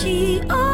She.